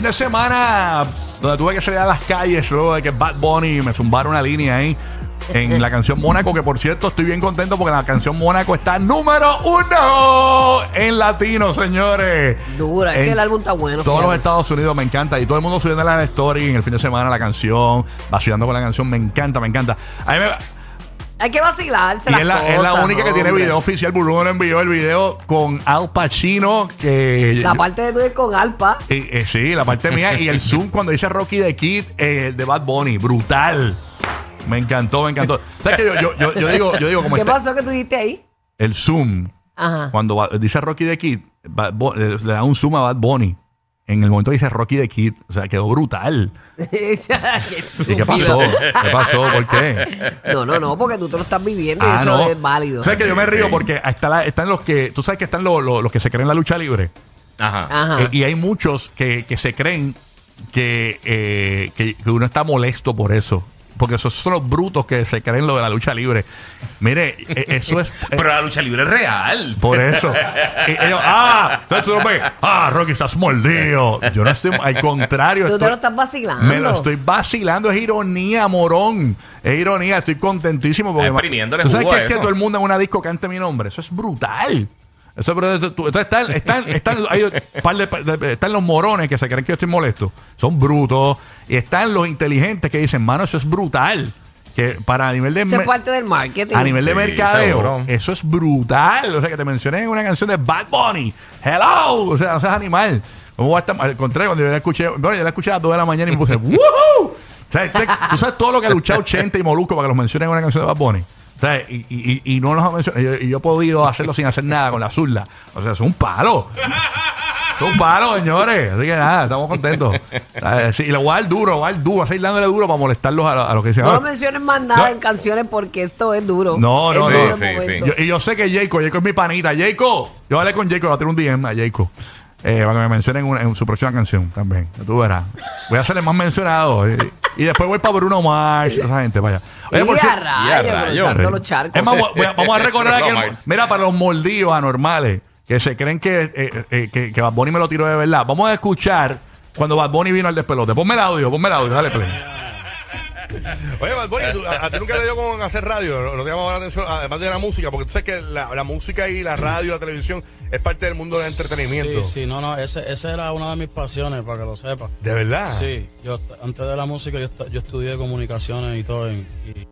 fin de semana donde tuve que salir a las calles luego de que Bad Bunny me zumbaron una línea ahí en la canción Mónaco, que por cierto estoy bien contento porque la canción Mónaco está número uno en latino, señores. Dura, es que el álbum está bueno. Todos los. Estados Unidos me encanta y todo el mundo subiendo la story en el fin de semana la canción, vacilando con la canción, me encanta, me encanta. A mí me- Hay que vacilarse y las es la, es la cosas, única que tiene hombre. video oficial. Burbuja nos envió el video con Al Pacino. Que La parte de tú es con Alpa. eh, sí, la parte mía. Y el zoom cuando dice Rocky de Kid eh, de Bad Bunny. Brutal. Me encantó, me encantó. ¿Sabes qué? Yo, yo, yo, yo digo, yo digo como ¿Qué este- pasó que tú diste ahí? el zoom. Ajá. Cuando va- dice Rocky de Kid, Bad Bu- le, le da un zoom a Bad Bunny. En el momento dice Rocky de Kid. O sea, quedó brutal. ¿Y qué pasó? ¿Qué pasó? ¿Por qué? No, no, no, porque tú te lo estás viviendo y Ah, eso no. es válido. ¿Sabes que yo me río sí. porque está la- están los que. Tú sabes que están los, los- los que se creen la lucha libre. Ajá. Ajá. Eh, y hay muchos que, que se creen que, eh, que, que uno está molesto por eso. Porque esos son los brutos que se creen lo de la lucha libre. Mire, eh, eso es. eh, Pero la lucha libre es real. por eso. Y ellos, ah, entonces tú no ves, ah, Rocky, estás mordido. Yo no estoy, al contrario. Tú te lo estás vacilando. me lo estoy vacilando, es ironía, morón. Es ironía, estoy contentísimo porque. Exprimiéndole ¿Tú sabes que es que todo el mundo en una disco cante mi nombre? Eso es brutal. Eso Entonces están, están, están, hay un par de- de- están los morones que se creen que yo estoy molesto. Son brutos. Y están los inteligentes que dicen, mano, eso es brutal. Que para a nivel de. Eso es me- parte del marketing. a nivel de mercadeo, seguro. eso es brutal. O sea, que te mencioné en una canción de Bad Bunny. Hello. O sea, no seas animal. ¿Cómo va a estar? Al contrario, cuando yo la escuché, bueno, yo la escuché a las 2 de la mañana y me puse, ¡Woohoo! O sea, este- tú sabes todo lo que ha luchado Chente y Molusco para que los mencionen en una canción de Bad Bunny. O sea, y, y- no los ha mencionado. Y yo, y yo he podido hacerlo sin hacer nada con la zurda. O sea, es un palo. Es un palo, señores. Así que nada, estamos contentos. Eh, sí, y le voy a dar duro, voy a dar duro, a seguir dándole duro para molestarlos a, lo- a los que dicen. No "Ah, lo menciones más nada No. en canciones porque esto es duro. No, Es no, duro no. el Sí, sí, momento. sí. Yo- y yo sé que Jacob, Jacob es mi panita. Jacob, yo hablé con Jacob, le voy a tener un DM a Jacob. Eh, para que me mencionen una- en su próxima canción también. Tú verás. Voy a hacerle más mencionado. Y, y después voy para Bruno Mars, esa gente, vaya. Oye, por cierto- rayos, rayos. cruzando los charcos. es más, voy a- vamos a recordar aquí. Mira, para los mordidos anormales que se creen que, eh, eh, que, que Bad Bunny me lo tiró de verdad. Vamos a escuchar cuando Bad Bunny vino al despelote. Ponme el audio, ponme el audio, dale play. Oye, ¿tú- a, a ti nunca te dio con hacer radio, no, no te llamaba la atención, además de la música, porque tú sabes que la, la música y la radio, la televisión es parte del mundo del entretenimiento. Sí, sí, no, no, ese, ese era una de mis pasiones, para que lo sepas. ¿De verdad? Sí, yo antes de la música yo, yo estudié comunicaciones y todo, en- y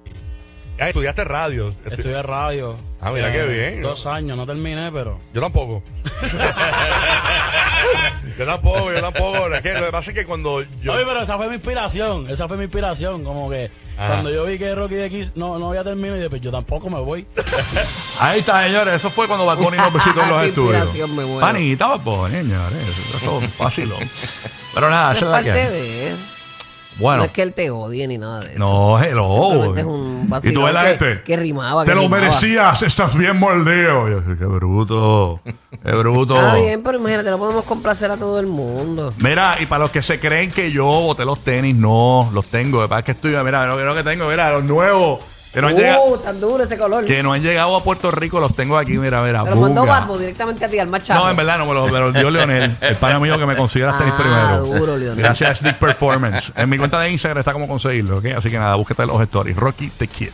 Ah, estudiaste radio. estudié radio. Ah, mira qué bien. Dos años, no terminé, pero... Yo tampoco. yo tampoco, yo tampoco. Es que lo que pasa es que cuando yo... Oye, pero esa fue mi inspiración, esa fue mi inspiración, como que Ajá. cuando yo vi que Rocky de X no, no había terminado, y dije, pues yo tampoco me voy. Ahí está, señores. Eso fue cuando Bad Bunny nos visitó en los Qué estudios. inspiración, me muero. Panita, Bad Bunny, señores. Eso es fácil. Pero nada, Eso esa es la que hay. Bueno. No es que él te odie ni nada de eso. No, hello. Es un y tú ves la que- gente. que rimaba, Te que lo rimaba. merecías, estás bien mordido. Yo, qué bruto. Qué bruto. Está bien, pero imagínate, no podemos complacer a todo el mundo. Mira, y para los que se creen que yo boté los tenis, no, los tengo. De verdad que estoy, mira, lo que tengo, mira, los nuevos. Que no, han llegado, Uh, tan duro ese color. que no han llegado a Puerto Rico, los tengo aquí, mira, mira. Te lo mandó. Batman directamente a ti, al machado. No, en verdad no, me lo, me lo dio Leonel, el pana mío que me consigue las tenis Ah, primero. duro, Leonel. Gracias a Sneak Performance. En mi cuenta de Instagram está como conseguirlo, ¿ok? Así que nada, búsquete los stories. Rocky the Kid.